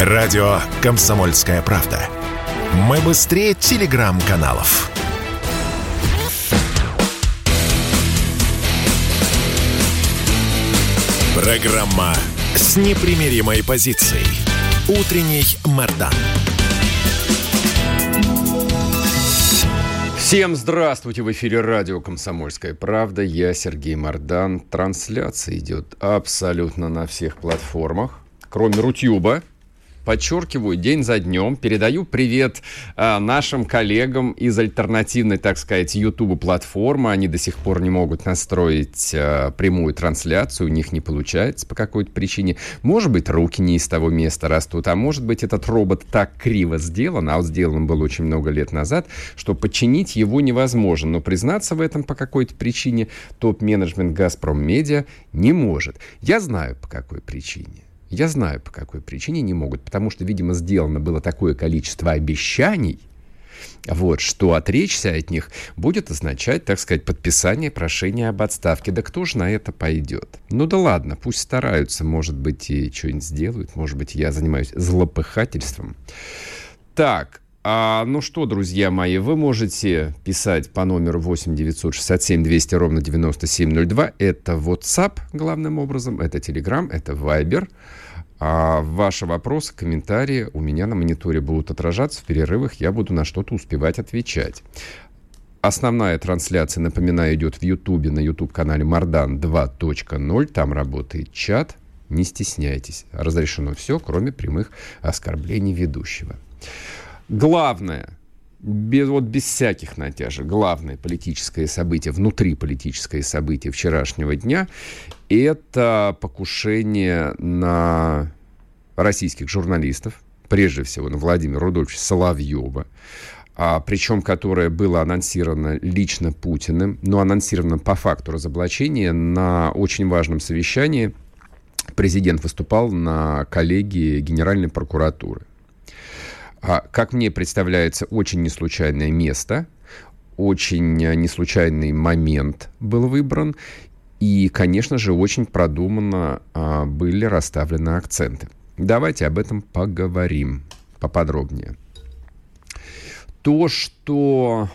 Радио «Комсомольская правда». Мы быстрее телеграм-каналов. Программа с непримиримой позицией. Утренний Мордан. Всем здравствуйте! В эфире радио «Комсомольская правда». Я Сергей Мордан. Трансляция идет абсолютно на всех платформах, кроме Рутюба подчеркиваю, день за днем. Передаю привет э, нашим коллегам из альтернативной, так сказать, YouTube платформы. Они до сих пор не могут настроить э, прямую трансляцию, у них не получается по какой-то причине. Может быть, руки не из того места растут, а может быть, этот робот так криво сделан, а вот сделан он был очень много лет назад, что починить его невозможно. Но признаться в этом по какой-то причине топ-менеджмент «Газпром Медиа» не может. Я знаю, по какой причине. Я знаю, по какой причине не могут. Потому что, видимо, сделано было такое количество обещаний, вот, что отречься от них будет означать, так сказать, подписание прошения об отставке. Да кто же на это пойдет? Ну да ладно, пусть стараются, может быть, и что-нибудь сделают, может быть, я занимаюсь злопыхательством. Так, а, ну что, друзья мои, вы можете писать по номеру 8 967 200 ровно 9702. Это WhatsApp, главным образом, это Telegram, это Viber. А ваши вопросы, комментарии у меня на мониторе будут отражаться в перерывах, я буду на что-то успевать отвечать. Основная трансляция, напоминаю, идет в Ютубе, на YouTube-канале Мардан 2.0. Там работает чат. Не стесняйтесь. Разрешено все, кроме прямых оскорблений ведущего. Главное, без, вот без всяких натяжек, главное политическое событие, внутриполитическое событие вчерашнего дня – это покушение на российских журналистов, прежде всего на Владимира Рудольфовича Соловьева, а, причем которое было анонсировано лично Путиным, но анонсировано по факту разоблачения на очень важном совещании. Президент выступал на коллегии Генеральной прокуратуры. А, как мне представляется, очень неслучайное место, очень э, неслучайный момент был выбран. И, конечно же, очень продуманно а, были расставлены акценты. Давайте об этом поговорим поподробнее. То, что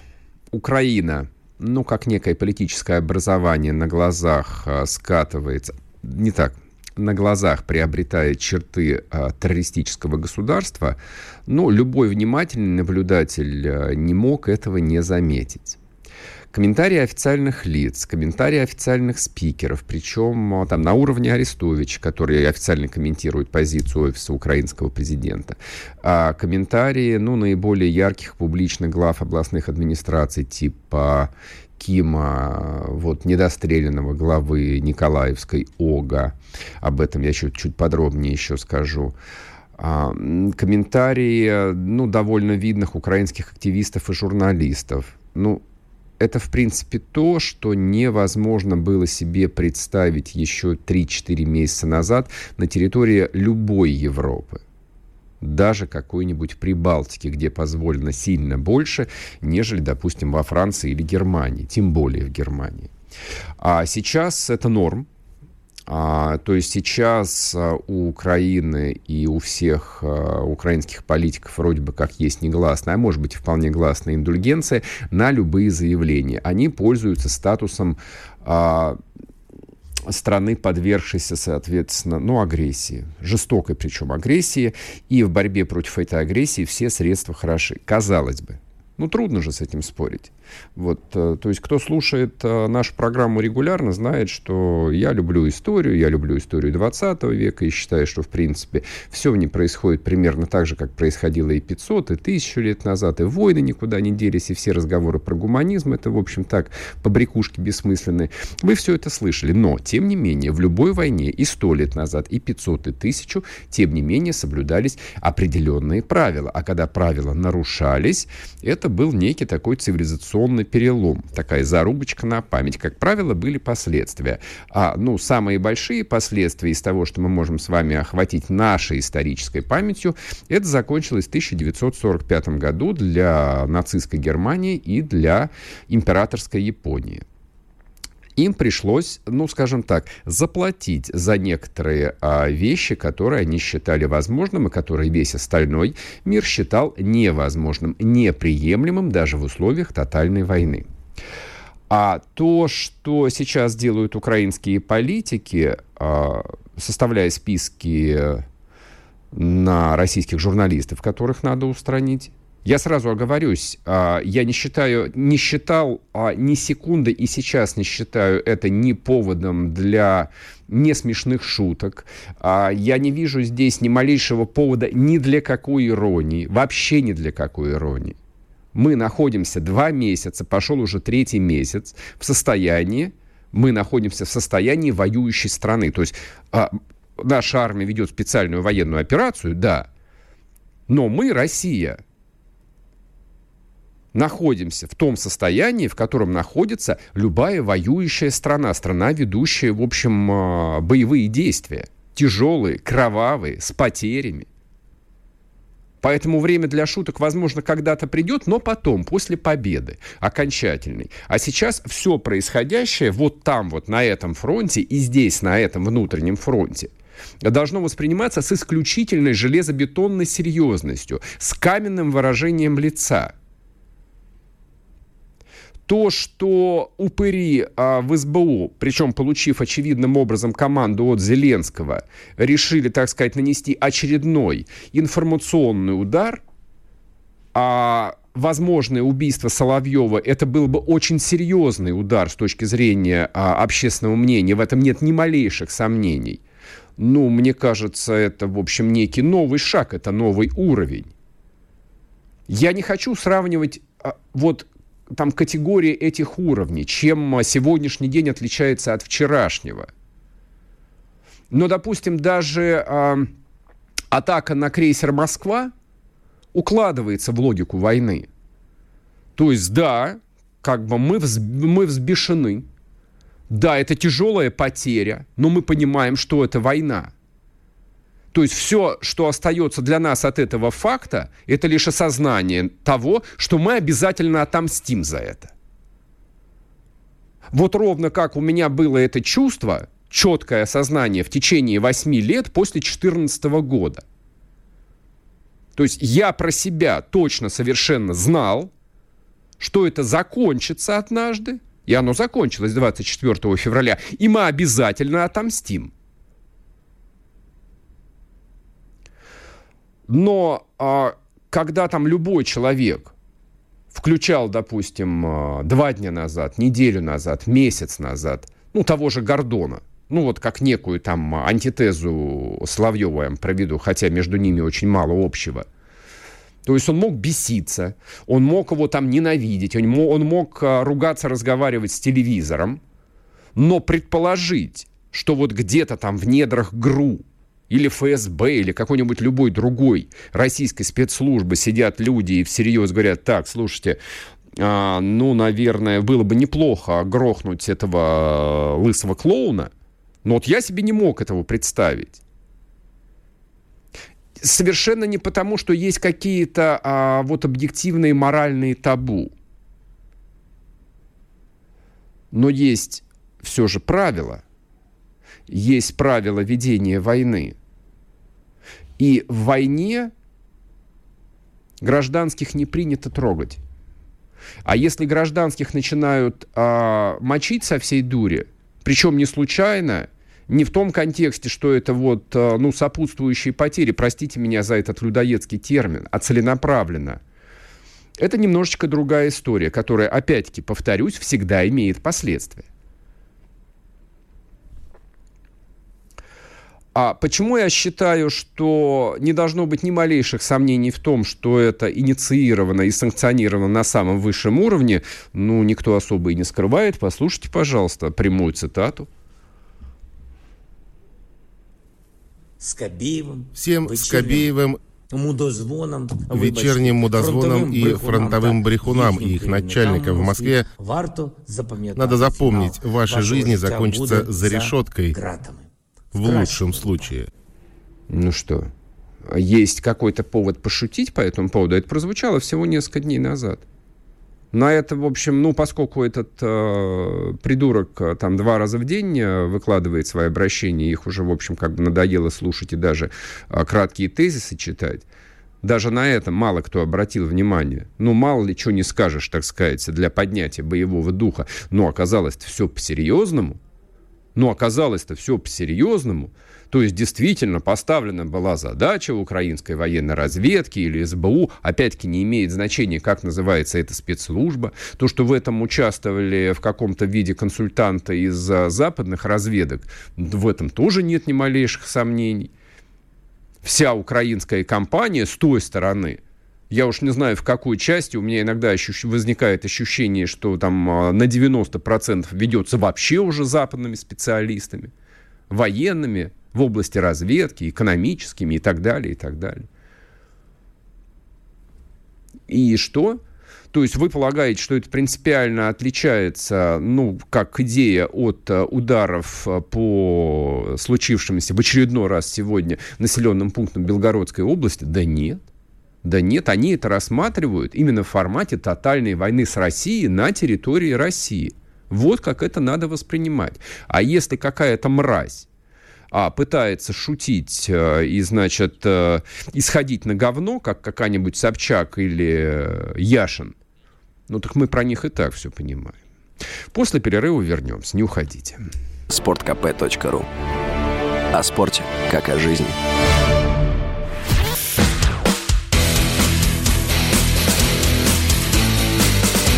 Украина, ну, как некое политическое образование на глазах а, скатывается, не так, на глазах приобретает черты а, террористического государства, но любой внимательный наблюдатель а, не мог этого не заметить. Комментарии официальных лиц, комментарии официальных спикеров, причем а, там на уровне Арестовича, который официально комментирует позицию офиса украинского президента, а комментарии, ну, наиболее ярких публичных глав областных администраций типа Кима, вот, недостреленного главы Николаевской ОГА. Об этом я чуть, чуть подробнее еще скажу. А, комментарии, ну, довольно видных украинских активистов и журналистов. Ну, это, в принципе, то, что невозможно было себе представить еще 3-4 месяца назад на территории любой Европы даже какой-нибудь Прибалтики, где позволено сильно больше, нежели, допустим, во Франции или Германии, тем более в Германии. А сейчас это норм, а, то есть сейчас а, у Украины и у всех а, украинских политиков вроде бы как есть негласная, а может быть вполне гласная индульгенция на любые заявления. Они пользуются статусом а, страны, подвергшейся, соответственно, ну, агрессии, жестокой причем агрессии, и в борьбе против этой агрессии все средства хороши. Казалось бы. Ну, трудно же с этим спорить. Вот, э, то есть, кто слушает э, нашу программу регулярно, знает, что я люблю историю, я люблю историю 20 века и считаю, что, в принципе, все в ней происходит примерно так же, как происходило и 500, и 1000 лет назад, и войны никуда не делись, и все разговоры про гуманизм, это, в общем, так, побрякушки бессмысленные. Вы все это слышали, но, тем не менее, в любой войне и 100 лет назад, и 500, и 1000, тем не менее, соблюдались определенные правила. А когда правила нарушались, это был некий такой цивилизационный эволюционный перелом, такая зарубочка на память. Как правило, были последствия. А, ну, самые большие последствия из того, что мы можем с вами охватить нашей исторической памятью, это закончилось в 1945 году для нацистской Германии и для императорской Японии. Им пришлось, ну, скажем так, заплатить за некоторые а, вещи, которые они считали возможным, и которые весь остальной мир считал невозможным, неприемлемым даже в условиях тотальной войны. А то, что сейчас делают украинские политики, а, составляя списки на российских журналистов, которых надо устранить, я сразу оговорюсь, а, я не считаю, не считал а, ни секунды и сейчас не считаю это ни поводом для не смешных шуток. А, я не вижу здесь ни малейшего повода ни для какой иронии, вообще ни для какой иронии. Мы находимся два месяца, пошел уже третий месяц в состоянии, мы находимся в состоянии воюющей страны. То есть наша армия ведет специальную военную операцию, да, но мы, Россия, находимся в том состоянии, в котором находится любая воюющая страна, страна, ведущая, в общем, а, боевые действия. Тяжелые, кровавые, с потерями. Поэтому время для шуток, возможно, когда-то придет, но потом, после победы, окончательной. А сейчас все происходящее вот там, вот на этом фронте и здесь, на этом внутреннем фронте, должно восприниматься с исключительной железобетонной серьезностью, с каменным выражением лица – то, что упыри а, в СБУ, причем получив очевидным образом команду от Зеленского, решили, так сказать, нанести очередной информационный удар, а возможное убийство Соловьева, это был бы очень серьезный удар с точки зрения а, общественного мнения, в этом нет ни малейших сомнений. Ну, мне кажется, это, в общем, некий новый шаг, это новый уровень. Я не хочу сравнивать а, вот там категории этих уровней, чем сегодняшний день отличается от вчерашнего. Но, допустим, даже э, атака на крейсер «Москва» укладывается в логику войны. То есть, да, как бы мы, взб, мы взбешены, да, это тяжелая потеря, но мы понимаем, что это война. То есть все, что остается для нас от этого факта, это лишь осознание того, что мы обязательно отомстим за это. Вот ровно как у меня было это чувство, четкое осознание в течение 8 лет после 2014 года. То есть я про себя точно совершенно знал, что это закончится однажды, и оно закончилось 24 февраля, и мы обязательно отомстим. Но а, когда там любой человек включал, допустим, а, два дня назад, неделю назад, месяц назад, ну, того же Гордона, ну, вот как некую там антитезу Соловьева я проведу, хотя между ними очень мало общего. То есть он мог беситься, он мог его там ненавидеть, он мог, он мог а, ругаться, разговаривать с телевизором, но предположить, что вот где-то там в недрах ГРУ или ФСБ, или какой-нибудь любой другой российской спецслужбы сидят люди и всерьез говорят, так, слушайте, а, ну, наверное, было бы неплохо грохнуть этого лысого клоуна, но вот я себе не мог этого представить. Совершенно не потому, что есть какие-то а, вот объективные моральные табу. Но есть все же правила. Есть правила ведения войны. И в войне гражданских не принято трогать. А если гражданских начинают а, мочить со всей дури, причем не случайно, не в том контексте, что это вот, а, ну, сопутствующие потери, простите меня за этот людоедский термин, а целенаправленно. Это немножечко другая история, которая, опять-таки, повторюсь, всегда имеет последствия. А почему я считаю, что не должно быть ни малейших сомнений в том, что это инициировано и санкционировано на самом высшем уровне, ну, никто особо и не скрывает. Послушайте, пожалуйста, прямую цитату. Скобеевым, Всем Скобеевым мудозвоном, вечерним мудозвоном и фронтовым брехунам и их начальникам в Москве надо запомнить, ваши жизни закончатся за решеткой. В лучшем случае. Ну что, есть какой-то повод пошутить по этому поводу? Это прозвучало всего несколько дней назад. На это, в общем, ну, поскольку этот э, придурок э, там два раза в день э, выкладывает свои обращения, их уже, в общем, как бы надоело слушать и даже э, краткие тезисы читать, даже на это мало кто обратил внимание. Ну, мало ли что не скажешь, так сказать, для поднятия боевого духа. Но оказалось-то все по-серьезному. Но оказалось-то все по-серьезному. То есть действительно поставлена была задача украинской военной разведки или СБУ, опять-таки не имеет значения, как называется эта спецслужба, то, что в этом участвовали в каком-то виде консультанты из западных разведок, в этом тоже нет ни малейших сомнений. Вся украинская компания с той стороны – я уж не знаю, в какой части, у меня иногда ощущ... возникает ощущение, что там а, на 90% ведется вообще уже западными специалистами, военными, в области разведки, экономическими и так далее, и так далее. И что? То есть вы полагаете, что это принципиально отличается, ну, как идея от э, ударов э, по случившимся в очередной раз сегодня населенным пунктам Белгородской области? Да нет. Да нет, они это рассматривают именно в формате тотальной войны с Россией на территории России. Вот как это надо воспринимать. А если какая-то мразь а, пытается шутить э, и, значит, э, исходить на говно, как какая-нибудь Собчак или э, Яшин, ну так мы про них и так все понимаем. После перерыва вернемся, не уходите. Спорткп.ру О спорте, как о жизни.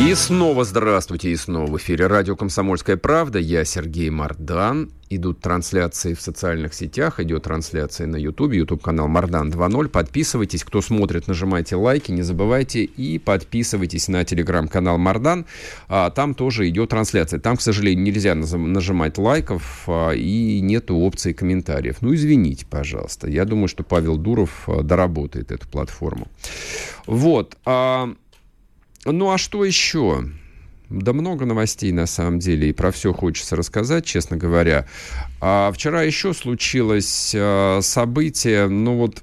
И снова здравствуйте, и снова в эфире радио «Комсомольская правда». Я Сергей Мардан. Идут трансляции в социальных сетях, идет трансляция на YouTube, YouTube-канал Мардан 2.0. Подписывайтесь, кто смотрит, нажимайте лайки, не забывайте и подписывайтесь на телеграм-канал Мардан. А, там тоже идет трансляция. Там, к сожалению, нельзя нажимать лайков а, и нету опции комментариев. Ну, извините, пожалуйста. Я думаю, что Павел Дуров а, доработает эту платформу. Вот. А, ну а что еще? Да много новостей на самом деле, и про все хочется рассказать, честно говоря. А вчера еще случилось э, событие, ну вот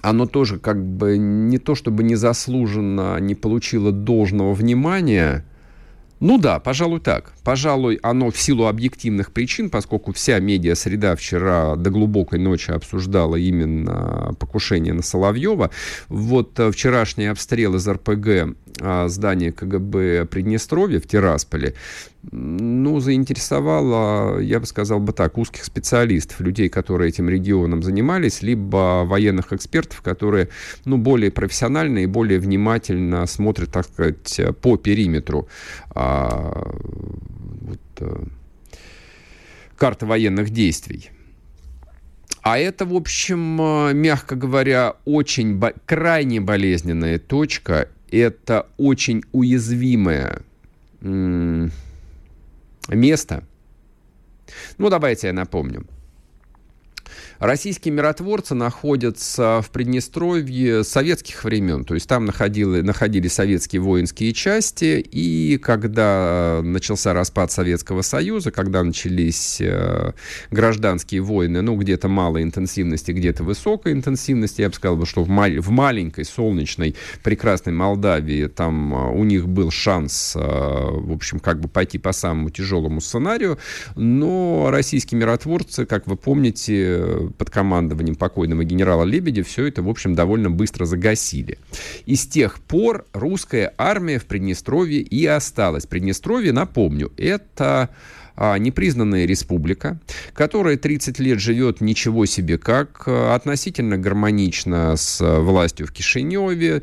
оно тоже как бы не то чтобы незаслуженно не получило должного внимания, ну да, пожалуй так. Пожалуй, оно в силу объективных причин, поскольку вся медиа-среда вчера до глубокой ночи обсуждала именно покушение на Соловьева. Вот э, вчерашний обстрел из РПГ а, здания КГБ Приднестровья в Тирасполе, ну, заинтересовало, я бы сказал бы так, узких специалистов, людей, которые этим регионом занимались, либо военных экспертов, которые, ну, более профессионально и более внимательно смотрят, так сказать, по периметру а, вот, а, карты военных действий. А это, в общем, э, мягко говоря, очень бо- крайне болезненная точка. Это очень уязвимая место. Ну, давайте я напомню. Российские миротворцы находятся в Приднестровье советских времен, то есть там находили, находились советские воинские части, и когда начался распад Советского Союза, когда начались э, гражданские войны, ну, где-то малой интенсивности, где-то высокой интенсивности, я бы сказал, что в, мал- в маленькой, солнечной, прекрасной Молдавии там э, у них был шанс, э, в общем, как бы пойти по самому тяжелому сценарию, но российские миротворцы, как вы помните, под командованием покойного генерала Лебедя все это, в общем, довольно быстро загасили. И с тех пор русская армия в Приднестровье и осталась. Приднестровье, напомню, это а, непризнанная республика, которая 30 лет живет ничего себе как, а, относительно гармонично с властью в Кишиневе.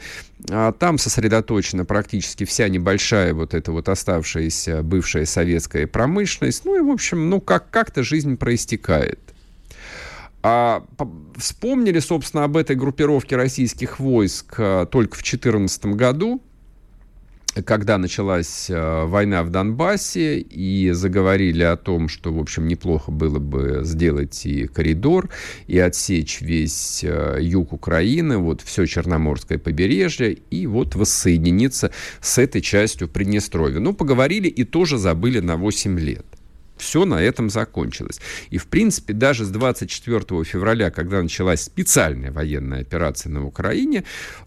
А, там сосредоточена практически вся небольшая вот эта вот оставшаяся бывшая советская промышленность. Ну и, в общем, ну как- как-то жизнь проистекает. А, вспомнили, собственно, об этой группировке российских войск а, только в 2014 году, когда началась а, война в Донбассе, и заговорили о том, что, в общем, неплохо было бы сделать и коридор, и отсечь весь а, юг Украины, вот все Черноморское побережье, и вот воссоединиться с этой частью Приднестровья. Ну, поговорили и тоже забыли на 8 лет. Все на этом закончилось. И, в принципе, даже с 24 февраля, когда началась специальная военная операция на Украине,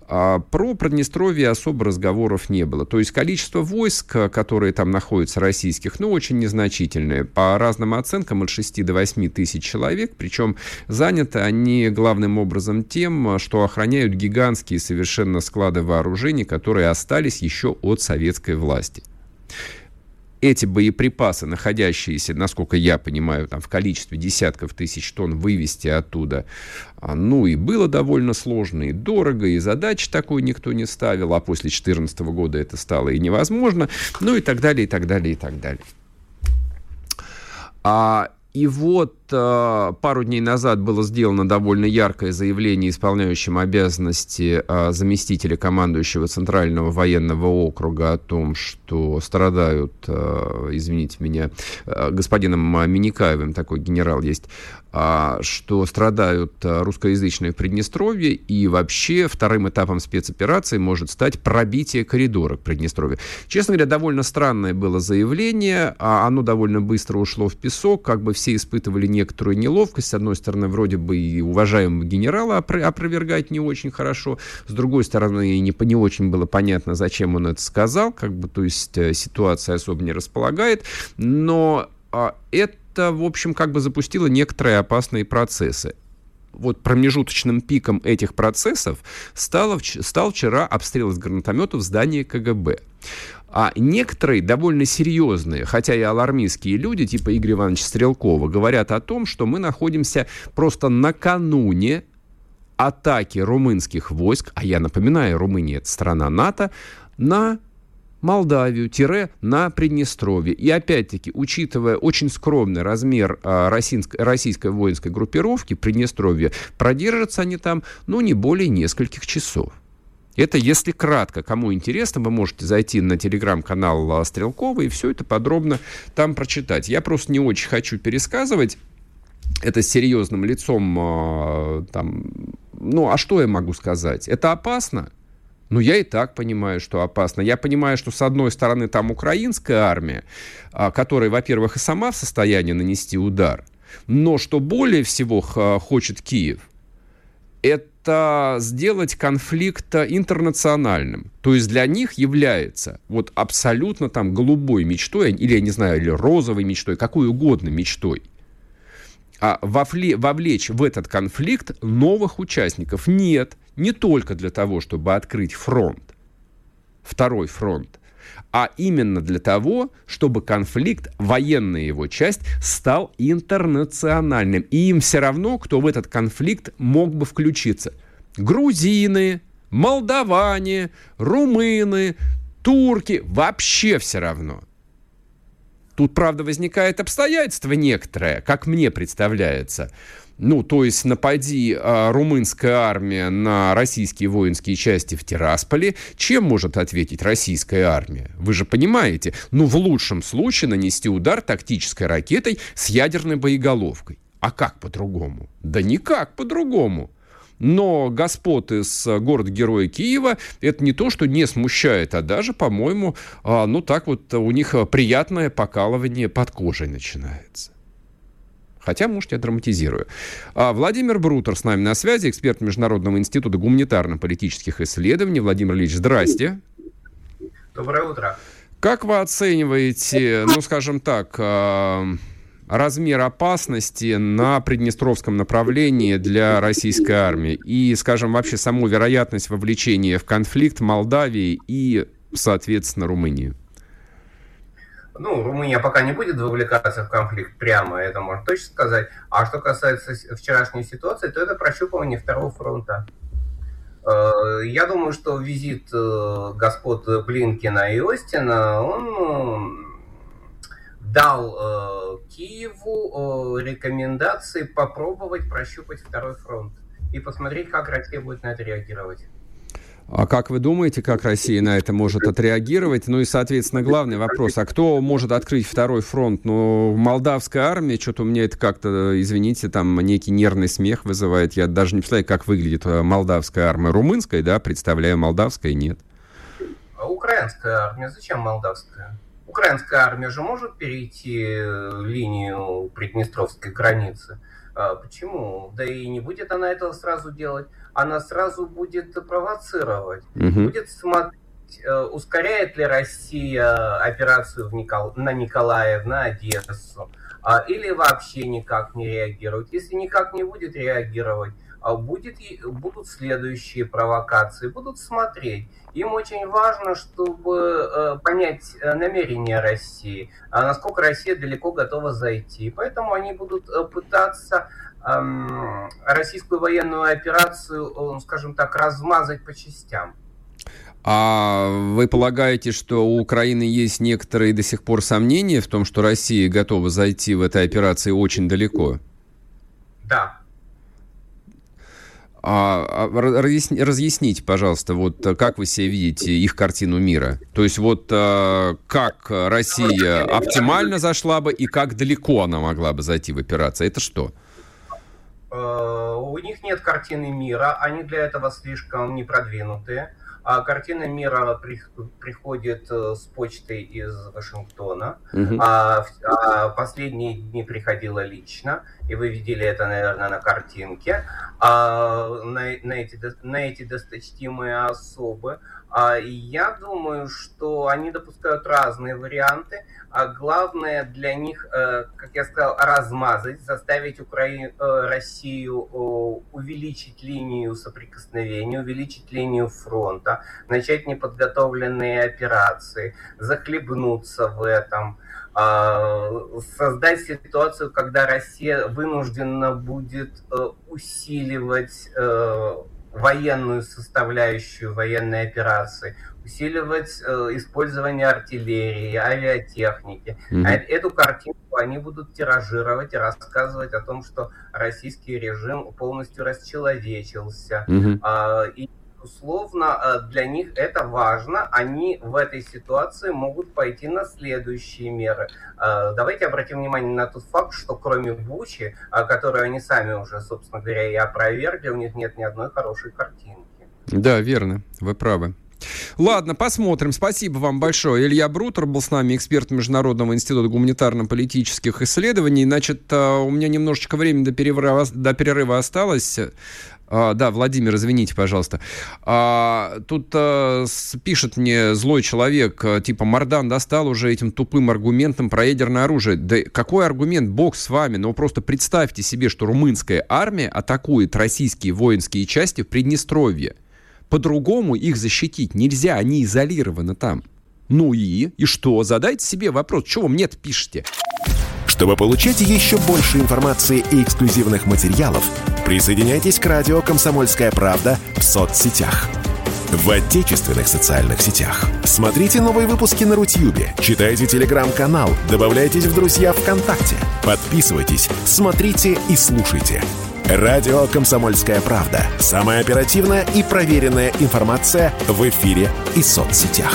а, про Приднестровье особо разговоров не было. То есть количество войск, которые там находятся, российских, ну, очень незначительное. По разным оценкам от 6 до 8 тысяч человек. Причем заняты они главным образом тем, что охраняют гигантские совершенно склады вооружений, которые остались еще от советской власти эти боеприпасы, находящиеся, насколько я понимаю, там в количестве десятков тысяч тонн, вывести оттуда, а, ну и было довольно сложно и дорого, и задачи такой никто не ставил, а после 2014 года это стало и невозможно, ну и так далее, и так далее, и так далее. А и вот пару дней назад было сделано довольно яркое заявление исполняющим обязанности э, заместителя командующего Центрального военного округа о том, что страдают, э, извините меня, э, господином Миникаевым, такой генерал есть, э, что страдают э, русскоязычные в Приднестровье, и вообще вторым этапом спецоперации может стать пробитие коридора к Приднестровью. Честно говоря, довольно странное было заявление, а оно довольно быстро ушло в песок, как бы все испытывали некоторую неловкость. С одной стороны, вроде бы и уважаемого генерала опровергать не очень хорошо. С другой стороны, не, не очень было понятно, зачем он это сказал. Как бы, то есть э, ситуация особо не располагает. Но а, это, в общем, как бы запустило некоторые опасные процессы вот промежуточным пиком этих процессов стало, стал вчера обстрел из гранатометов здания КГБ. А некоторые довольно серьезные, хотя и алармистские люди, типа Игоря Ивановича Стрелкова, говорят о том, что мы находимся просто накануне атаки румынских войск, а я напоминаю, Румыния это страна НАТО, на Молдавию, тире на Приднестровье. И опять-таки, учитывая очень скромный размер а, российской, воинской группировки Приднестровья, продержатся они там, ну, не более нескольких часов. Это если кратко. Кому интересно, вы можете зайти на телеграм-канал Стрелкова и все это подробно там прочитать. Я просто не очень хочу пересказывать это с серьезным лицом. А, там, ну, а что я могу сказать? Это опасно? Ну, я и так понимаю, что опасно. Я понимаю, что, с одной стороны, там украинская армия, а, которая, во-первых, и сама в состоянии нанести удар, но что более всего хочет Киев, это сделать конфликт интернациональным. То есть для них является вот абсолютно там голубой мечтой, или, я не знаю, или розовой мечтой, какой угодно мечтой, а вовле, вовлечь в этот конфликт новых участников. Нет, не только для того, чтобы открыть фронт, второй фронт, а именно для того, чтобы конфликт, военная его часть, стал интернациональным. И им все равно, кто в этот конфликт мог бы включиться. Грузины, молдаване, румыны, турки, вообще все равно. Тут, правда, возникает обстоятельство некоторое, как мне представляется – ну, то есть напади а, румынская армия на российские воинские части в Тирасполе, чем может ответить российская армия? Вы же понимаете, ну, в лучшем случае нанести удар тактической ракетой с ядерной боеголовкой. А как по-другому? Да никак по-другому. Но господ из города-героя Киева это не то, что не смущает, а даже, по-моему, а, ну так вот у них приятное покалывание под кожей начинается. Хотя, может, я драматизирую. А Владимир Брутер с нами на связи, эксперт Международного института гуманитарно-политических исследований. Владимир Ильич, здрасте. Доброе утро. Как вы оцениваете, ну, скажем так, а, размер опасности на Приднестровском направлении для российской армии и, скажем, вообще саму вероятность вовлечения в конфликт Молдавии и, соответственно, Румынии? ну, Румыния пока не будет вовлекаться в конфликт прямо, это можно точно сказать. А что касается вчерашней ситуации, то это прощупывание второго фронта. Э, я думаю, что визит э, господ Блинкина и Остина, он дал э, Киеву рекомендации попробовать прощупать второй фронт и посмотреть, как Россия будет на это реагировать. А как вы думаете, как Россия на это может отреагировать? Ну и, соответственно, главный вопрос, а кто может открыть второй фронт? Ну, молдавская армия, что-то у меня это как-то, извините, там некий нервный смех вызывает. Я даже не представляю, как выглядит э, молдавская армия. Румынская, да, представляю, молдавская нет. А украинская армия, зачем молдавская? Украинская армия же может перейти линию Приднестровской границы. А, почему? Да и не будет она этого сразу делать. Она сразу будет провоцировать. Угу. Будет смотреть, э, ускоряет ли Россия операцию в Никол... на Николаев, на Одессу, а, или вообще никак не реагировать. Если никак не будет реагировать, будет, будут следующие провокации, будут смотреть. Им очень важно, чтобы э, понять э, намерения России, а насколько Россия далеко готова зайти. Поэтому они будут э, пытаться эм, российскую военную операцию, скажем так, размазать по частям. А вы полагаете, что у Украины есть некоторые до сих пор сомнения в том, что Россия готова зайти в этой операции очень далеко? Да, а, а разъясните, пожалуйста, вот э, как вы себе видите их картину мира? То есть вот э, как Россия оптимально зашла бы и как далеко она могла бы зайти в операцию? Это что? Э, у них нет картины мира, они для этого слишком не продвинутые. А картина мира при, приходит с почтой из Вашингтона. Угу. А, а последние дни приходила лично и вы видели это, наверное, на картинке, а, на, на, эти, на эти досточтимые особы. А, я думаю, что они допускают разные варианты, а главное для них, э, как я сказал, размазать, заставить Украину, э, Россию увеличить линию соприкосновения, увеличить линию фронта, начать неподготовленные операции, захлебнуться в этом – а, создать ситуацию, когда Россия вынуждена будет э, усиливать военную составляющую военной операции, усиливать э, использование артиллерии, авиатехники. Mm-hmm. Эту картинку они будут тиражировать и рассказывать о том, что российский режим полностью расчеловечился. Mm-hmm. И безусловно, э, для них это важно. Они в этой ситуации могут пойти на следующие меры. Э, давайте обратим внимание на тот факт, что кроме Бучи, э, которую они сами уже, собственно говоря, и опровергли, у них нет ни одной хорошей картинки. Да, верно, вы правы. Ладно, посмотрим. Спасибо вам большое. Илья Брутер был с нами, эксперт Международного института гуманитарно-политических исследований. Значит, у меня немножечко времени до перерыва, до перерыва осталось. А, да, Владимир, извините, пожалуйста. А, тут а, пишет мне злой человек, а, типа, Мардан достал уже этим тупым аргументом про ядерное оружие. Да какой аргумент, бог с вами? Ну, просто представьте себе, что румынская армия атакует российские воинские части в Приднестровье. По-другому их защитить нельзя, они изолированы там. Ну и? И что? Задайте себе вопрос, чего вы мне-то пишете? Чтобы получать еще больше информации и эксклюзивных материалов, присоединяйтесь к радио «Комсомольская правда» в соцсетях. В отечественных социальных сетях. Смотрите новые выпуски на Рутьюбе, читайте телеграм-канал, добавляйтесь в друзья ВКонтакте, подписывайтесь, смотрите и слушайте. Радио «Комсомольская правда». Самая оперативная и проверенная информация в эфире и соцсетях.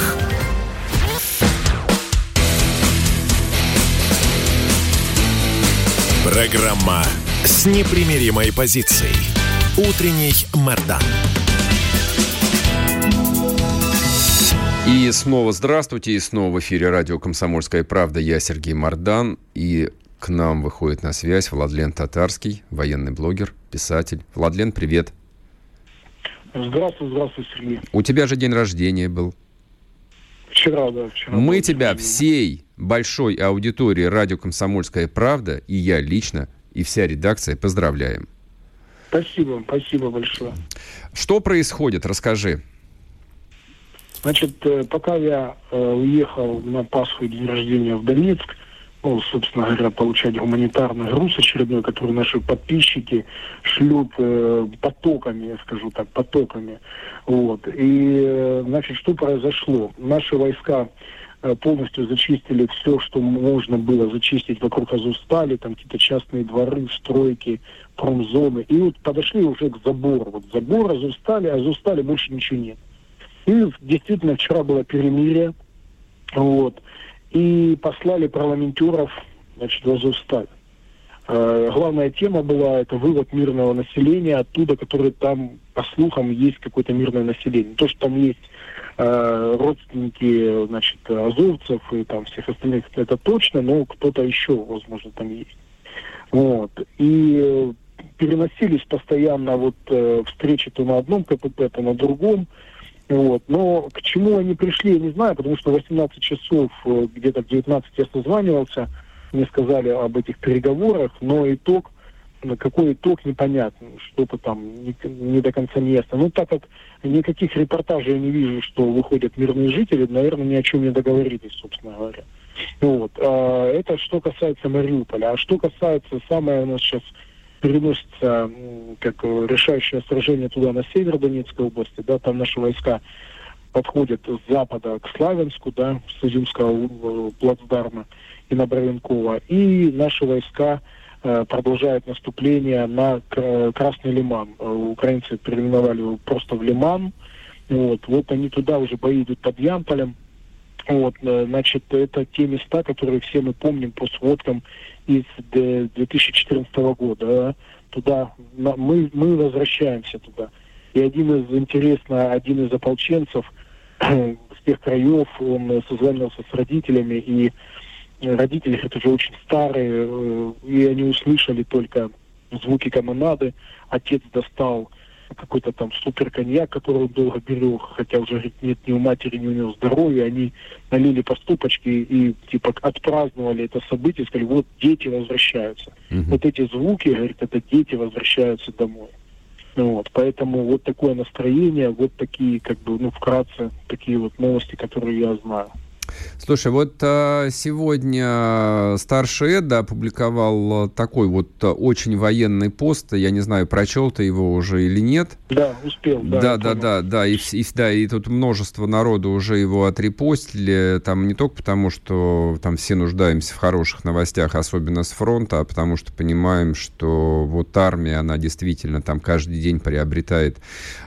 Программа с непримиримой позицией. Утренний Мордан. И снова здравствуйте, и снова в эфире радио «Комсомольская правда». Я Сергей Мордан, и к нам выходит на связь Владлен Татарский, военный блогер, писатель. Владлен, привет. Здравствуй, здравствуй, Сергей. У тебя же день рождения был. Вчера, да, вчера. Мы тебя всей большой аудитории радио «Комсомольская правда» и я лично, и вся редакция поздравляем. Спасибо, спасибо большое. Что происходит? Расскажи. Значит, э, пока я э, уехал на Пасху и день рождения в Донецк, ну, собственно говоря, получать гуманитарный груз очередной, который наши подписчики шлют э, потоками, я скажу так, потоками. Вот. И, э, значит, что произошло? Наши войска Э, полностью зачистили все, что можно было зачистить вокруг Азовстали, там какие-то частные дворы, стройки, промзоны. И вот подошли уже к забору. Вот забор Азовстали, Азовстали больше ничего нет. И действительно вчера было перемирие. Вот. И послали парламентеров значит, в Азовсталь. Э, главная тема была это вывод мирного населения оттуда, которое там, по слухам, есть какое-то мирное население. То, что там есть э, родственники, значит, азовцев и там всех остальных, это точно, но кто-то еще, возможно, там есть. Вот. И переносились постоянно вот э, встречи то на одном КПП, то на другом. Вот. Но к чему они пришли, я не знаю, потому что 18 часов, э, где-то в 19 я созванивался, мне сказали об этих переговорах, но итог, какой итог непонятно, что-то там не, не до конца не ясно. Ну, так как никаких репортажей я не вижу, что выходят мирные жители, наверное, ни о чем не договорились, собственно говоря. Вот. А, это что касается Мариуполя. А что касается, самое у нас сейчас переносится как решающее сражение туда, на север Донецкой области, да, там наши войска подходят с запада к Славянску, да, с Изюмского э, плацдарма и на Бровенкова, и наши войска э, продолжают наступление на Красный Лиман. Э, украинцы переименовали его просто в Лиман. Вот, вот они туда уже бои идут под Ямполем. Вот, э, значит, это те места, которые все мы помним по сводкам из 2014 года. Туда мы, мы возвращаемся туда. И один из, интересно, один из ополченцев с тех краев, он созванивался с родителями, и родители это же очень старые, э, и они услышали только звуки канонады. Отец достал какой-то там супер коньяк, который он долго берег, хотя уже говорит, нет ни у матери, ни у него здоровья, они налили по ступочке и типа отпраздновали это событие, сказали, вот дети возвращаются. Угу. Вот эти звуки, говорит, это дети возвращаются домой. Вот, поэтому вот такое настроение, вот такие, как бы, ну, вкратце, такие вот новости, которые я знаю. Слушай, вот а, сегодня старший Эд да, опубликовал такой вот очень военный пост. Я не знаю, прочел ты его уже или нет. Да, успел. Да, да, да, да, да. И, и, да, и тут множество народу уже его отрепостили. Там не только потому, что там все нуждаемся в хороших новостях, особенно с фронта, а потому что понимаем, что вот армия, она действительно там каждый день приобретает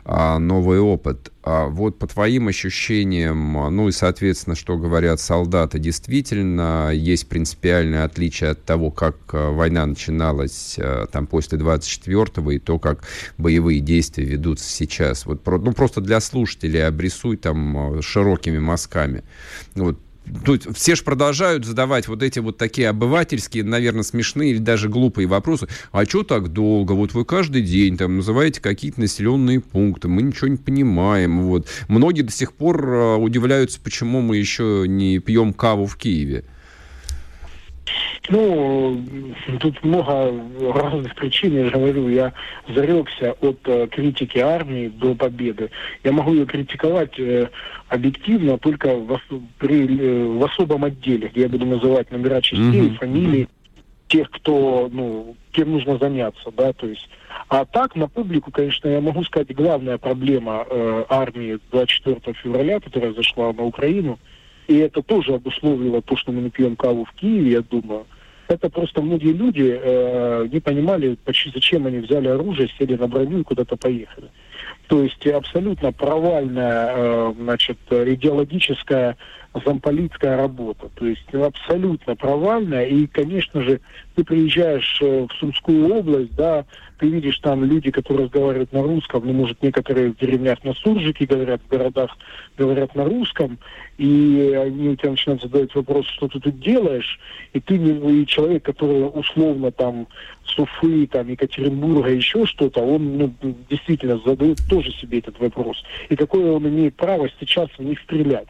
а, новый опыт. А вот по твоим ощущениям, ну и, соответственно, что говорят солдаты, действительно есть принципиальное отличие от того, как э, война начиналась там после 24-го и то, как боевые действия ведутся сейчас. Вот, ну, просто для слушателей обрисуй там широкими мазками. Вот тут все же продолжают задавать вот эти вот такие обывательские, наверное, смешные или даже глупые вопросы. А что так долго? Вот вы каждый день там называете какие-то населенные пункты, мы ничего не понимаем. Вот. Многие до сих пор э, удивляются, почему мы еще не пьем каву в Киеве. Ну, тут много разных причин, я же говорю, я зарекся от э, критики армии до победы. Я могу ее критиковать э, объективно только в, при, э, в особом отделе, где я буду называть номера частей, mm-hmm. фамилии тех, кто, ну, кем нужно заняться, да, то есть. А так, на публику, конечно, я могу сказать, главная проблема э, армии 24 февраля, которая зашла на Украину, и это тоже обусловило то, что мы не пьем каву в Киеве, я думаю, это просто многие люди э, не понимали, почти зачем они взяли оружие, сели на броню и куда-то поехали. То есть абсолютно провальная, э, значит, идеологическая замполитская работа. То есть абсолютно провальная. И, конечно же, ты приезжаешь э, в Сумскую область, да, ты видишь там люди, которые разговаривают на русском, ну, может, некоторые в деревнях на суржике говорят, в городах говорят на русском, и они у тебя начинают задавать вопрос, что ты тут делаешь, и ты, и человек, который условно там Суфы, там, Екатеринбурга, еще что-то, он ну, действительно задает тоже себе этот вопрос. И какое он имеет право сейчас в них стрелять.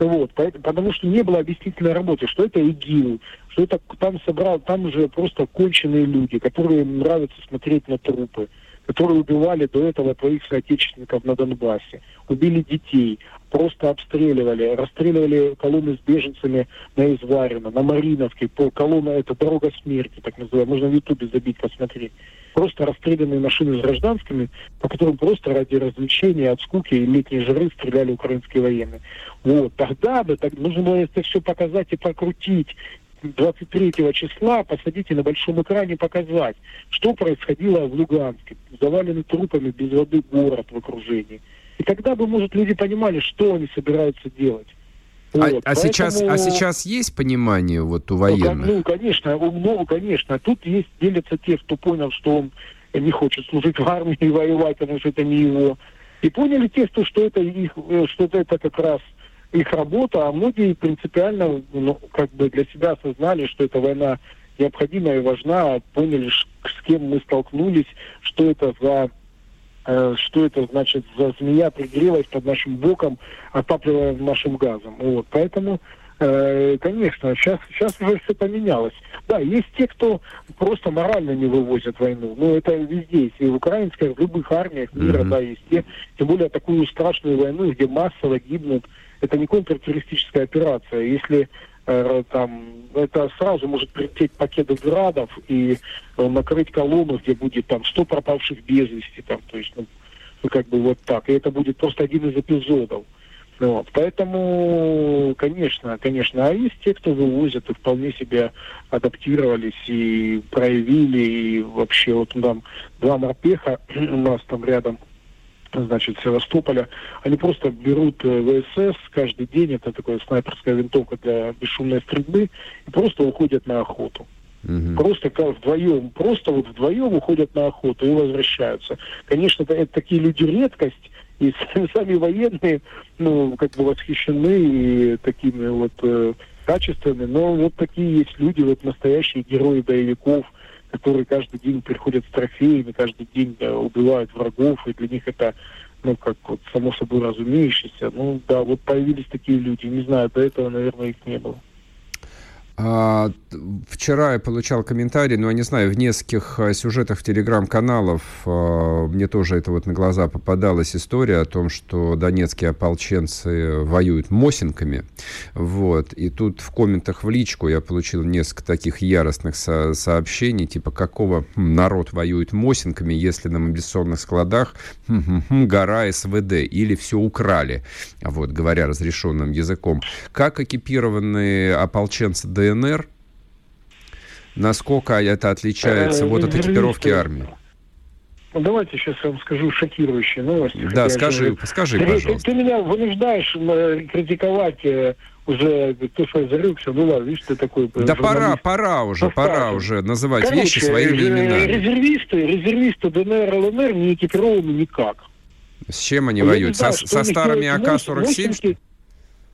Вот, потому что не было объяснительной работы, что это ИГИЛ, что это там собрал, там уже просто конченые люди, которые нравится смотреть на трупы, которые убивали до этого твоих соотечественников на Донбассе, убили детей, просто обстреливали, расстреливали колонны с беженцами на Изварина, на Мариновке, по колонна это дорога смерти, так называемая, можно в Ютубе забить, посмотреть. Просто расстрелянные машины с гражданскими, по которым просто ради развлечения, от скуки и летней жары стреляли украинские военные. Вот, тогда бы так, нужно было это все показать и прокрутить. 23 числа посадите на большом экране показать, что происходило в Луганске. Заваленный трупами без воды город в окружении. И тогда бы, может, люди понимали, что они собираются делать. А, вот, а, поэтому... сейчас, а сейчас есть понимание вот у ну, военных? Ну, конечно, ну, конечно. Тут есть делятся те, кто понял, что он не хочет служить в армии и воевать, потому что это не его. И поняли те, что, что это их, э, что это как раз их работа, а многие принципиально ну, как бы для себя осознали, что эта война необходима и важна, поняли, с кем мы столкнулись, что это за что это значит за змея пригрелась под нашим боком, отапливая нашим газом. Вот. Поэтому, э, конечно, сейчас, сейчас уже все поменялось. Да, есть те, кто просто морально не вывозят войну. Но это везде есть. И в украинской, в любых армиях мира, mm-hmm. да, есть те. Тем более такую страшную войну, где массово гибнут. Это не контртеррористическая операция. Если Э, там, это сразу может прилететь пакет градов и э, накрыть колонну, где будет там 100 пропавших без вести, там, то есть, ну, ну, как бы вот так. И это будет просто один из эпизодов. Вот. Поэтому, конечно, конечно, а есть те, кто вывозят и вполне себя адаптировались и проявили, и вообще вот там два морпеха у нас там рядом – значит, Севастополя, они просто берут э, ВСС каждый день, это такая снайперская винтовка для бесшумной стрельбы, и просто уходят на охоту. Угу. Просто как вдвоем, просто вот вдвоем уходят на охоту и возвращаются. Конечно, это, это такие люди редкость, и сами военные, ну, как бы восхищены и такими вот э, качествами, но вот такие есть люди, вот настоящие герои боевиков – которые каждый день приходят с трофеями, каждый день да, убивают врагов, и для них это, ну, как вот само собой разумеющееся. Ну, да, вот появились такие люди. Не знаю, до этого, наверное, их не было. А, вчера я получал комментарий, но я не знаю, в нескольких а, сюжетах телеграм-каналов а, мне тоже это вот на глаза попадалась история о том, что донецкие ополченцы воюют мосинками. Вот. И тут в комментах в личку я получил несколько таких яростных со сообщений, типа, какого народ воюет мосинками, если на мобилизационных складах гора СВД или все украли, вот, говоря разрешенным языком. Как экипированные ополченцы ДНР ДНР. Насколько это отличается вот от экипировки армии? Ну, давайте сейчас я вам скажу шокирующие новости. Да, скажи, же... скажи, ты, пожалуйста. Ты, ты меня вынуждаешь э, критиковать э, уже то, что я зарекся. Ну ладно, видишь, ты такой... Э, да пора, пора уже, ну, пора уже называть Короче, вещи своими именами. Резервисты, резервисты ДНР, ЛНР не экипированы никак. С чем они ну, воюют? Знаю, со, со старыми АК-47?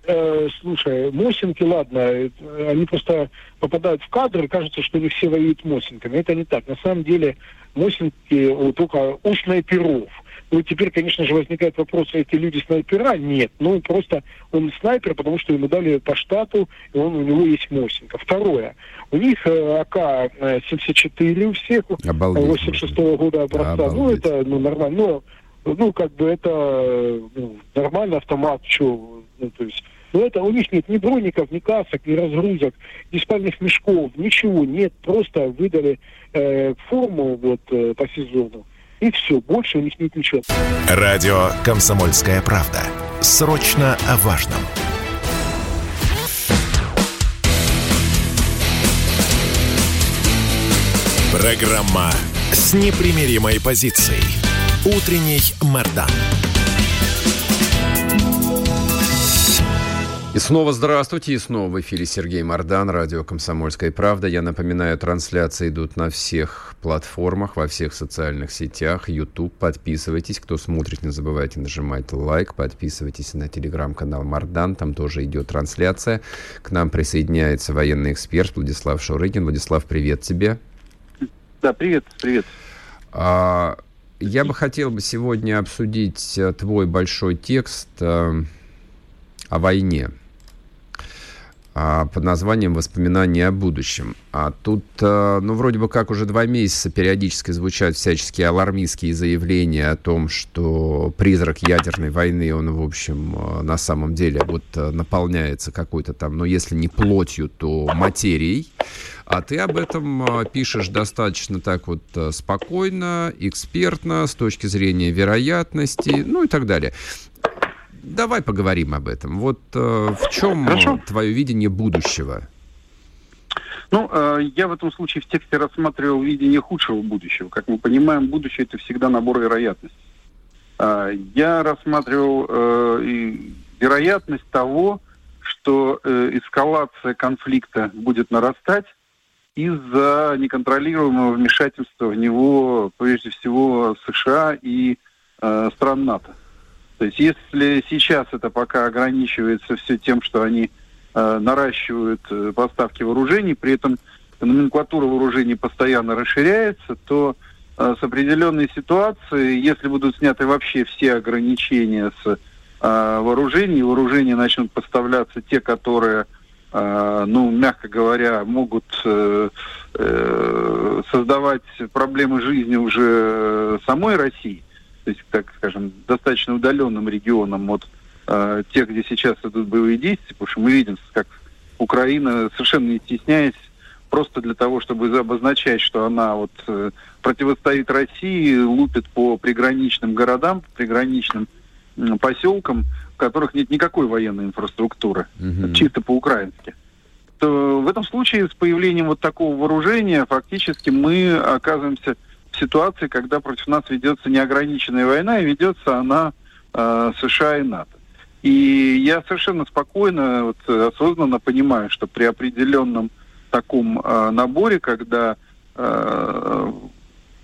Э, слушай, Мосинки, ладно, э, они просто попадают в кадр, и кажется, что они все воюют Мосинками. Это не так. На самом деле Мосинки вот, только у снайперов. Ну, теперь, конечно же, возникает вопрос, эти люди снайпера? Нет. Ну, просто он снайпер, потому что ему дали по штату, и он, у него есть Мосинка. Второе. У них э, АК-74 у всех, Обалдеть 86 -го года образца. Обалдеть. Ну, это ну, нормально. Но, ну, как бы это ну, нормальный автомат, что, ну, то есть но это у них нет ни броников, ни касок, ни разгрузок, ни спальных мешков, ничего нет. Просто выдали э, форму вот э, по сезону. И все, больше у них нет ничего. Радио «Комсомольская правда». Срочно о важном. Программа с непримиримой позицией. Утренний Мордан. И снова здравствуйте, и снова в эфире Сергей Мордан, радио «Комсомольская правда». Я напоминаю, трансляции идут на всех платформах, во всех социальных сетях. YouTube, подписывайтесь. Кто смотрит, не забывайте нажимать лайк. Подписывайтесь на телеграм-канал Мордан, там тоже идет трансляция. К нам присоединяется военный эксперт Владислав Шурыгин. Владислав, привет тебе. Да, привет, привет. А, я бы хотел бы сегодня обсудить э, твой большой текст э, о войне. А, под названием «Воспоминания о будущем». А тут, а, ну, вроде бы как уже два месяца периодически звучат всяческие алармистские заявления о том, что призрак ядерной войны, он, в общем, а, на самом деле вот наполняется какой-то там, ну, если не плотью, то материей. А ты об этом пишешь достаточно так вот спокойно, экспертно, с точки зрения вероятности, ну и так далее. Давай поговорим об этом. Вот э, в чем Хорошо. твое видение будущего? Ну, э, я в этом случае в тексте рассматривал видение худшего будущего. Как мы понимаем, будущее это всегда набор вероятностей. Э, я рассматривал э, вероятность того, что э, эскалация конфликта будет нарастать из-за неконтролируемого вмешательства в него, прежде всего, США и э, стран НАТО. То есть если сейчас это пока ограничивается все тем, что они э, наращивают э, поставки вооружений, при этом номенклатура вооружений постоянно расширяется, то э, с определенной ситуацией, если будут сняты вообще все ограничения с э, вооружений, вооружения начнут поставляться те, которые, э, ну, мягко говоря, могут э, э, создавать проблемы жизни уже самой России, то есть, так скажем, достаточно удаленным регионам от э, тех, где сейчас идут боевые действия, потому что мы видим, как Украина, совершенно не стесняясь, просто для того, чтобы обозначать, что она вот э, противостоит России, лупит по приграничным городам, по приграничным э, поселкам, в которых нет никакой военной инфраструктуры, угу. чисто по-украински. То в этом случае с появлением вот такого вооружения фактически мы оказываемся ситуации, когда против нас ведется неограниченная война, и ведется она э, США и НАТО. И я совершенно спокойно, вот, осознанно понимаю, что при определенном таком э, наборе, когда, э,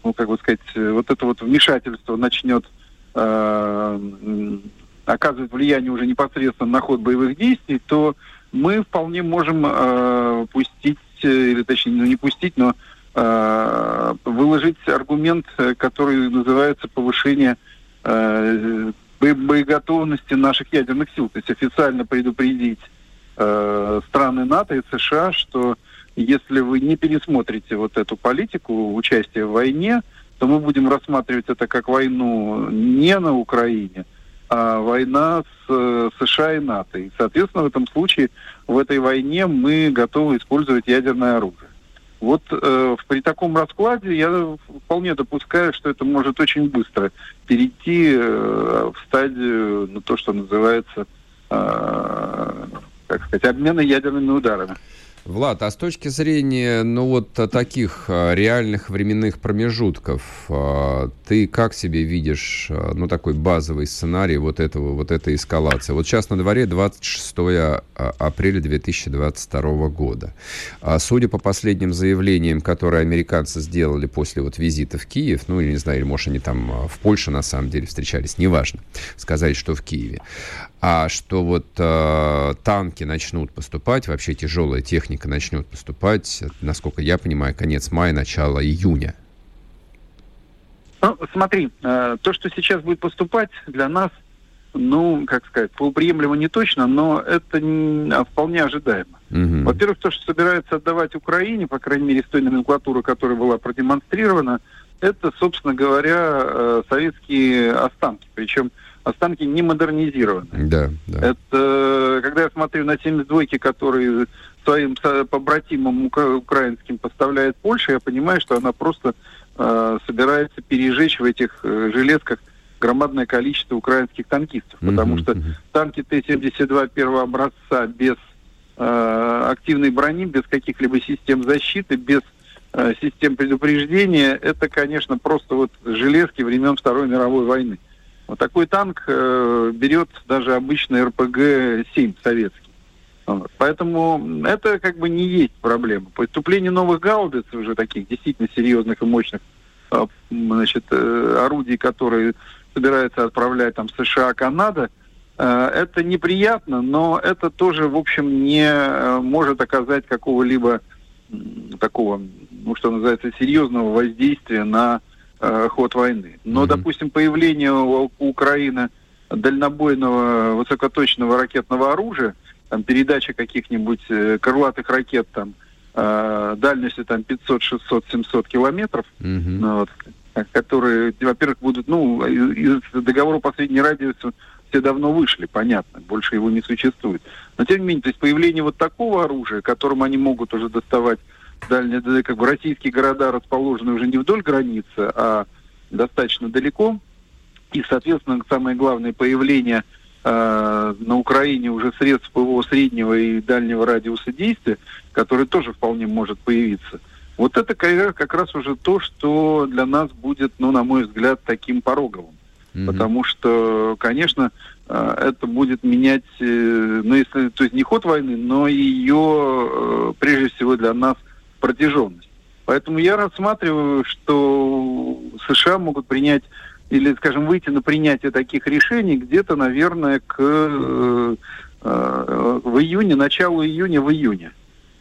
ну, как бы сказать, вот это вот вмешательство начнет э, оказывать влияние уже непосредственно на ход боевых действий, то мы вполне можем э, пустить, или точнее, ну, не пустить, но э, выложить аргумент, который называется повышение э, боеготовности наших ядерных сил, то есть официально предупредить э, страны НАТО и США, что если вы не пересмотрите вот эту политику участия в войне, то мы будем рассматривать это как войну не на Украине, а война с э, США и НАТО. И, соответственно, в этом случае в этой войне мы готовы использовать ядерное оружие. Вот э, при таком раскладе я вполне допускаю, что это может очень быстро перейти э, в стадию, ну, то, что называется, э, как сказать, обмена ядерными ударами. Влад, а с точки зрения, ну вот таких а, реальных временных промежутков, а, ты как себе видишь, а, ну такой базовый сценарий вот этого, вот этой эскалации? Вот сейчас на дворе 26 апреля 2022 года. Судя по последним заявлениям, которые американцы сделали после вот визита в Киев, ну или не знаю, или может они там в Польше на самом деле встречались, неважно, сказать, что в Киеве, а что вот э, танки начнут поступать, вообще тяжелая техника начнет поступать, насколько я понимаю, конец мая, начало июня. Ну, смотри, э, то, что сейчас будет поступать для нас, ну, как сказать, полуприемлемо не точно, но это а вполне ожидаемо. Угу. Во-первых, то, что собирается отдавать Украине, по крайней мере, с той номенклатуры, которая была продемонстрирована, это, собственно говоря, э, советские останки. Причем останки не модернизированы. Да, да. Это, когда я смотрю на 72-ки, которые своим побратимам украинским поставляет Польша, я понимаю, что она просто э, собирается пережечь в этих э, железках громадное количество украинских танкистов, потому что танки Т-72 первого образца без э, активной брони, без каких-либо систем защиты, без э, систем предупреждения, это, конечно, просто вот железки времен Второй мировой войны. Вот такой танк э, берет даже обычный РПГ-7 советский. Вот. Поэтому это как бы не есть проблема. Поступление новых гаубиц, уже таких действительно серьезных и мощных э, значит, э, орудий, которые собирается отправлять там США, Канада, э, это неприятно, но это тоже, в общем, не э, может оказать какого-либо такого, ну, что называется, серьезного воздействия на э, ход войны. Но, mm-hmm. допустим, появление у, у Украины дальнобойного высокоточного ракетного оружия, там передача каких-нибудь э, крылатых ракет там э, дальностью там 500, 600, 700 километров, mm-hmm. ну, вот, которые, во-первых, будут, ну, из договора последней радиуса все давно вышли, понятно, больше его не существует. Но тем не менее, то есть появление вот такого оружия, которым они могут уже доставать дальние, как бы российские города расположены уже не вдоль границы, а достаточно далеко. И, соответственно, самое главное появление э, на Украине уже средств ПВО среднего и дальнего радиуса действия, который тоже вполне может появиться. Вот это как раз уже то, что для нас будет, ну, на мой взгляд, таким пороговым. Mm-hmm. Потому что, конечно, это будет менять, ну, если, то есть не ход войны, но ее, прежде всего, для нас протяженность. Поэтому я рассматриваю, что США могут принять или, скажем, выйти на принятие таких решений где-то, наверное, к э, э, в июне, началу июня, в июне.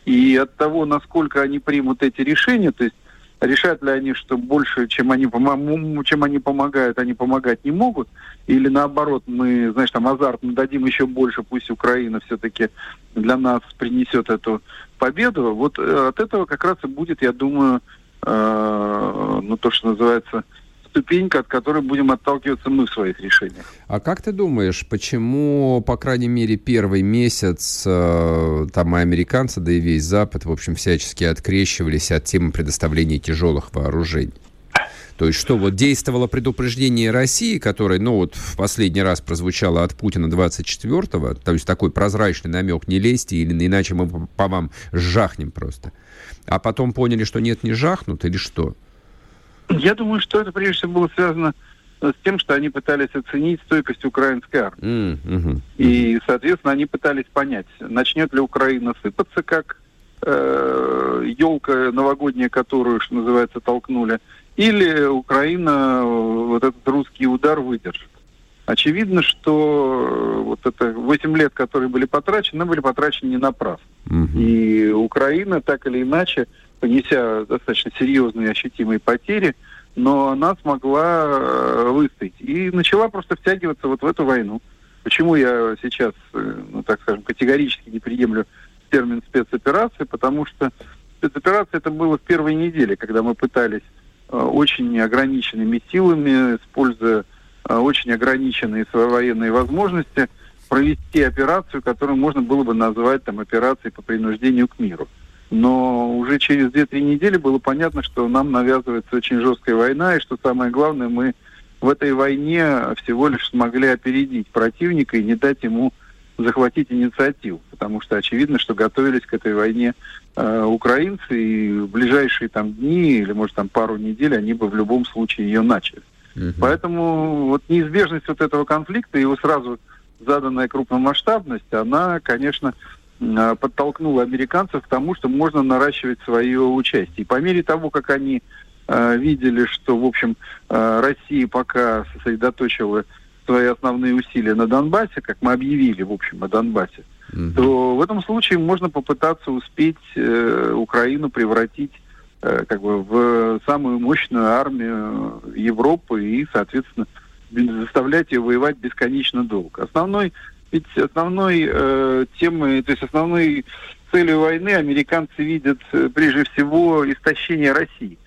И от того, насколько они примут эти решения, то есть решат ли они, что больше, чем они, чем они помогают, они помогать не могут, или наоборот, мы, знаешь, там азарт мы дадим еще больше, пусть Украина все-таки для нас принесет эту победу, вот э, от этого как раз и будет, я думаю, э, ну то, что называется, ступенька, от которой будем отталкиваться мы в своих решениях. А как ты думаешь, почему, по крайней мере, первый месяц э, там и американцы, да и весь Запад, в общем, всячески открещивались от темы предоставления тяжелых вооружений? То есть что, вот действовало предупреждение России, которое, ну вот в последний раз прозвучало от Путина 24-го, то есть такой прозрачный намек, не лезьте, или иначе мы по вам жахнем просто. А потом поняли, что нет, не жахнут, или что? Я думаю, что это прежде всего было связано с тем, что они пытались оценить стойкость украинской армии. Mm-hmm. И, соответственно, они пытались понять, начнет ли Украина сыпаться, как э, елка новогодняя, которую, что называется, толкнули, или Украина вот этот русский удар выдержит. Очевидно, что э, вот это 8 лет, которые были потрачены, были потрачены не напрасно. Угу. И Украина так или иначе понеся достаточно серьезные ощутимые потери, но она смогла э, выстоять и начала просто втягиваться вот в эту войну. Почему я сейчас, э, ну так скажем, категорически не приемлю термин спецоперации, потому что спецоперация это было в первой неделе, когда мы пытались э, очень ограниченными силами, используя очень ограниченные свои военные возможности, провести операцию, которую можно было бы назвать там операцией по принуждению к миру. Но уже через 2-3 недели было понятно, что нам навязывается очень жесткая война, и что самое главное, мы в этой войне всего лишь смогли опередить противника и не дать ему захватить инициативу, потому что очевидно, что готовились к этой войне э, украинцы, и в ближайшие там дни или, может, там пару недель они бы в любом случае ее начали. Угу. Поэтому вот неизбежность вот этого конфликта, его сразу заданная крупномасштабность, она, конечно, подтолкнуло американцев к тому, что можно наращивать свое участие. И по мере того, как они э, видели, что, в общем, э, Россия пока сосредоточила свои основные усилия на Донбассе, как мы объявили, в общем, о Донбассе, mm то в этом случае можно попытаться успеть э, Украину превратить э, как бы в самую мощную армию Европы и, соответственно, заставлять ее воевать бесконечно долго. Основной ведь основной э, темой, то есть основной целью войны американцы видят э, прежде всего истощение России.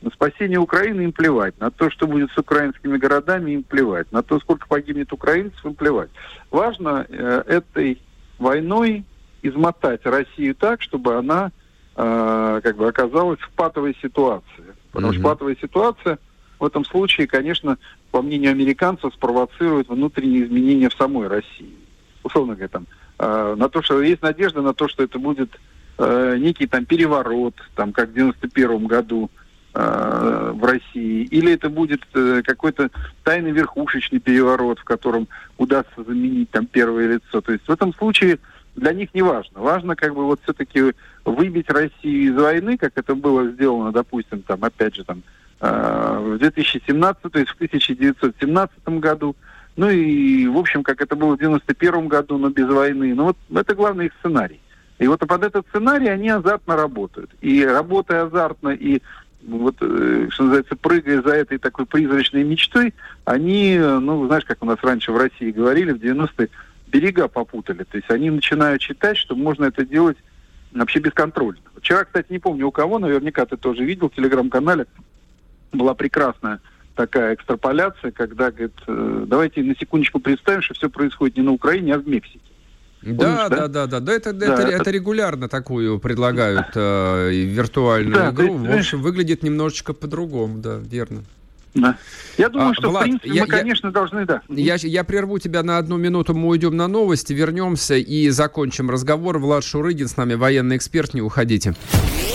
На спасение Украины им плевать, на то, что будет с украинскими городами, им плевать, на то, сколько погибнет украинцев, им плевать. Важно э, этой войной измотать Россию так, чтобы она э, как бы оказалась в патовой ситуации. Потому mm-hmm. что патовая ситуация в этом случае, конечно, по мнению американцев, спровоцирует внутренние изменения в самой России. Условно говоря, там, э, на то, что есть надежда на то, что это будет э, некий там переворот, там, как в 91 году э, в России, или это будет э, какой-то тайный верхушечный переворот, в котором удастся заменить там первое лицо. То есть в этом случае для них не важно. Важно как бы вот все-таки выбить Россию из войны, как это было сделано, допустим, там, опять же, там, в 2017, то есть в 1917 году, ну и, в общем, как это было в 91 году, но без войны. Ну вот это главный их сценарий. И вот под этот сценарий они азартно работают. И работая азартно, и вот, э, что называется, прыгая за этой такой призрачной мечтой, они, ну, знаешь, как у нас раньше в России говорили, в 90-е, берега попутали. То есть они начинают считать, что можно это делать вообще бесконтрольно. Вчера, кстати, не помню у кого, наверняка ты тоже видел в телеграм-канале, была прекрасная такая экстраполяция, когда, говорит, э, давайте на секундочку представим, что все происходит не на Украине, а в Мексике. Да, да, да, да, да, это, да, это, это, регулярно такую предлагают э, виртуальную да, игру. Есть, в общем, выглядит немножечко по-другому, да, верно. Да. Я думаю, а, что, Влад, в принципе, я, мы, конечно, я, должны, да. Я, я прерву тебя на одну минуту, мы уйдем на новости, вернемся и закончим разговор. Влад Шурыгин с нами, военный эксперт, не уходите.